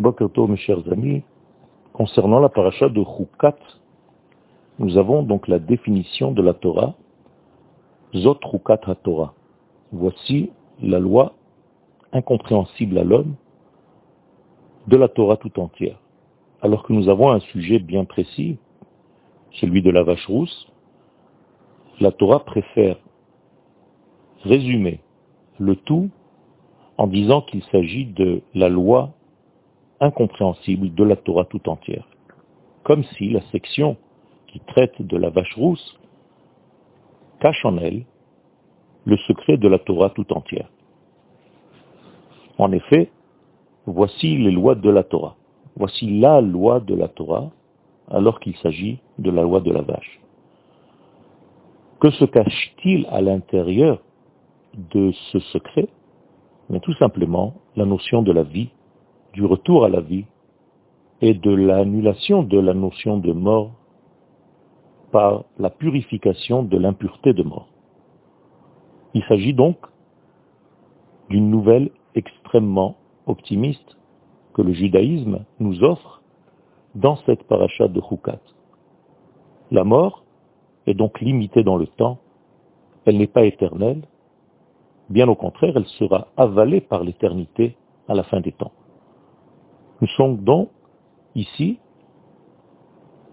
Mes chers amis, concernant la paracha de Chukat, nous avons donc la définition de la Torah, Zot Chukat HaTorah. Voici la loi incompréhensible à l'homme de la Torah tout entière. Alors que nous avons un sujet bien précis, celui de la vache rousse, la Torah préfère résumer le tout en disant qu'il s'agit de la loi incompréhensible de la Torah tout entière. Comme si la section qui traite de la vache rousse cache en elle le secret de la Torah tout entière. En effet, voici les lois de la Torah. Voici la loi de la Torah, alors qu'il s'agit de la loi de la vache. Que se cache-t-il à l'intérieur de ce secret? Mais tout simplement la notion de la vie du retour à la vie et de l'annulation de la notion de mort par la purification de l'impureté de mort. Il s'agit donc d'une nouvelle extrêmement optimiste que le judaïsme nous offre dans cette paracha de Chukat. La mort est donc limitée dans le temps, elle n'est pas éternelle, bien au contraire, elle sera avalée par l'éternité à la fin des temps. Nous sommes donc ici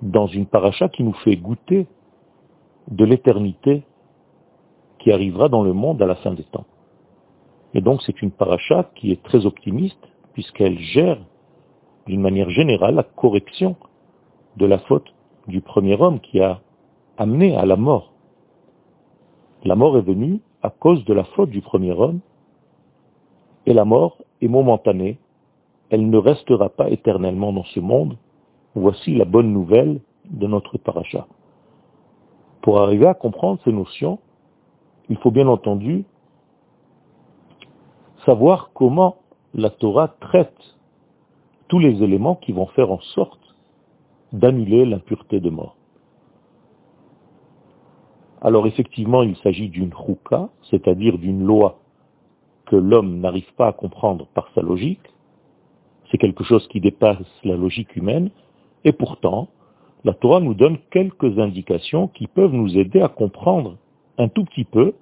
dans une paracha qui nous fait goûter de l'éternité qui arrivera dans le monde à la fin des temps. Et donc c'est une paracha qui est très optimiste puisqu'elle gère d'une manière générale la correction de la faute du premier homme qui a amené à la mort. La mort est venue à cause de la faute du premier homme et la mort est momentanée elle ne restera pas éternellement dans ce monde. Voici la bonne nouvelle de notre paracha. Pour arriver à comprendre ces notions, il faut bien entendu savoir comment la Torah traite tous les éléments qui vont faire en sorte d'annuler l'impureté de mort. Alors effectivement, il s'agit d'une chouka, c'est-à-dire d'une loi que l'homme n'arrive pas à comprendre par sa logique, c'est quelque chose qui dépasse la logique humaine, et pourtant, la Torah nous donne quelques indications qui peuvent nous aider à comprendre un tout petit peu,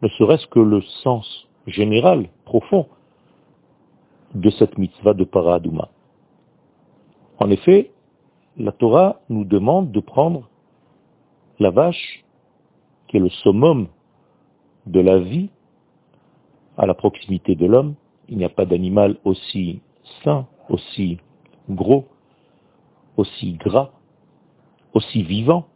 ne serait-ce que le sens général, profond, de cette mitzvah de Paradouma. En effet, la Torah nous demande de prendre la vache, qui est le summum de la vie, à la proximité de l'homme. Il n'y a pas d'animal aussi sain, aussi gros, aussi gras, aussi vivant,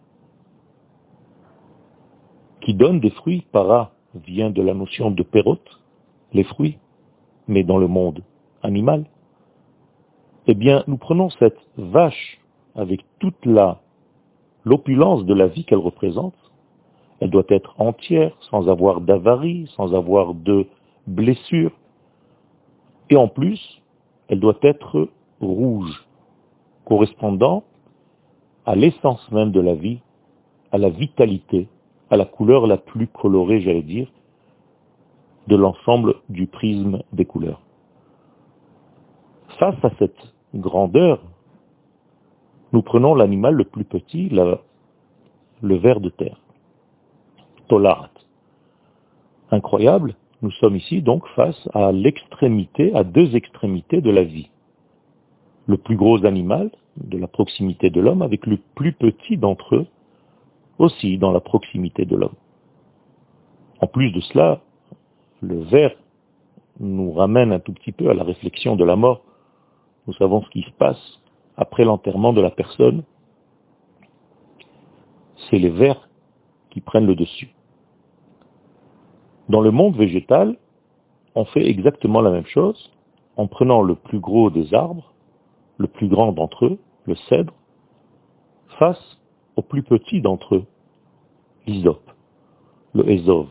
qui donne des fruits. Para vient de la notion de pérote, les fruits, mais dans le monde animal. Eh bien, nous prenons cette vache avec toute la l'opulence de la vie qu'elle représente. Elle doit être entière, sans avoir d'avarie, sans avoir de blessures. Et en plus, elle doit être rouge, correspondant à l'essence même de la vie, à la vitalité, à la couleur la plus colorée, j'allais dire, de l'ensemble du prisme des couleurs. Face à cette grandeur, nous prenons l'animal le plus petit, le ver de terre, Tolarat. Incroyable, nous sommes ici donc face à l'extrémité, à deux extrémités de la vie. Le plus gros animal, de la proximité de l'homme, avec le plus petit d'entre eux, aussi dans la proximité de l'homme. En plus de cela, le ver nous ramène un tout petit peu à la réflexion de la mort. Nous savons ce qui se passe après l'enterrement de la personne. C'est les vers qui prennent le dessus. Dans le monde végétal, on fait exactement la même chose en prenant le plus gros des arbres, le plus grand d'entre eux, le cèdre, face au plus petit d'entre eux, l'hysope, le ezov,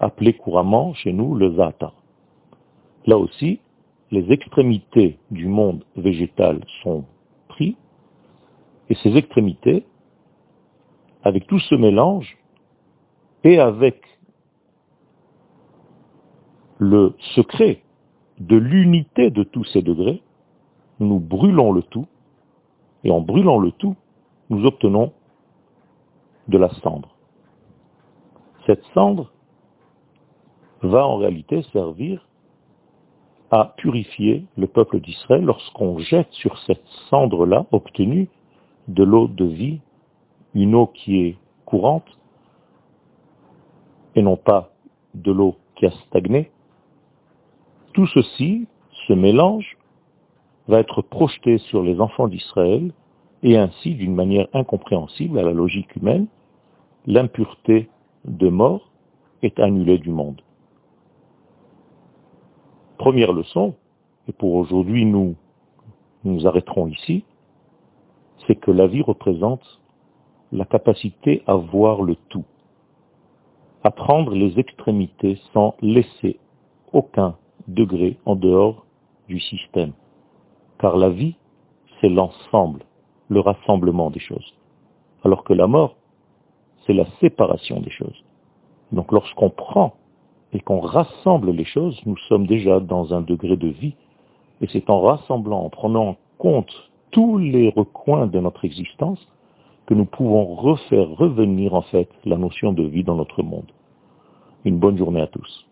appelé couramment chez nous le zata. Là aussi, les extrémités du monde végétal sont pris, et ces extrémités, avec tout ce mélange, et avec le secret de l'unité de tous ces degrés, nous brûlons le tout, et en brûlant le tout, nous obtenons de la cendre. Cette cendre va en réalité servir à purifier le peuple d'Israël lorsqu'on jette sur cette cendre-là obtenue de l'eau de vie, une eau qui est courante, et non pas de l'eau qui a stagné. Tout ceci, ce mélange, va être projeté sur les enfants d'Israël, et ainsi, d'une manière incompréhensible à la logique humaine, l'impureté de mort est annulée du monde. Première leçon, et pour aujourd'hui nous nous arrêterons ici, c'est que la vie représente la capacité à voir le tout, à prendre les extrémités sans laisser aucun degré en dehors du système. Car la vie, c'est l'ensemble, le rassemblement des choses. Alors que la mort, c'est la séparation des choses. Donc lorsqu'on prend et qu'on rassemble les choses, nous sommes déjà dans un degré de vie. Et c'est en rassemblant, en prenant en compte tous les recoins de notre existence, que nous pouvons refaire revenir en fait la notion de vie dans notre monde. Une bonne journée à tous.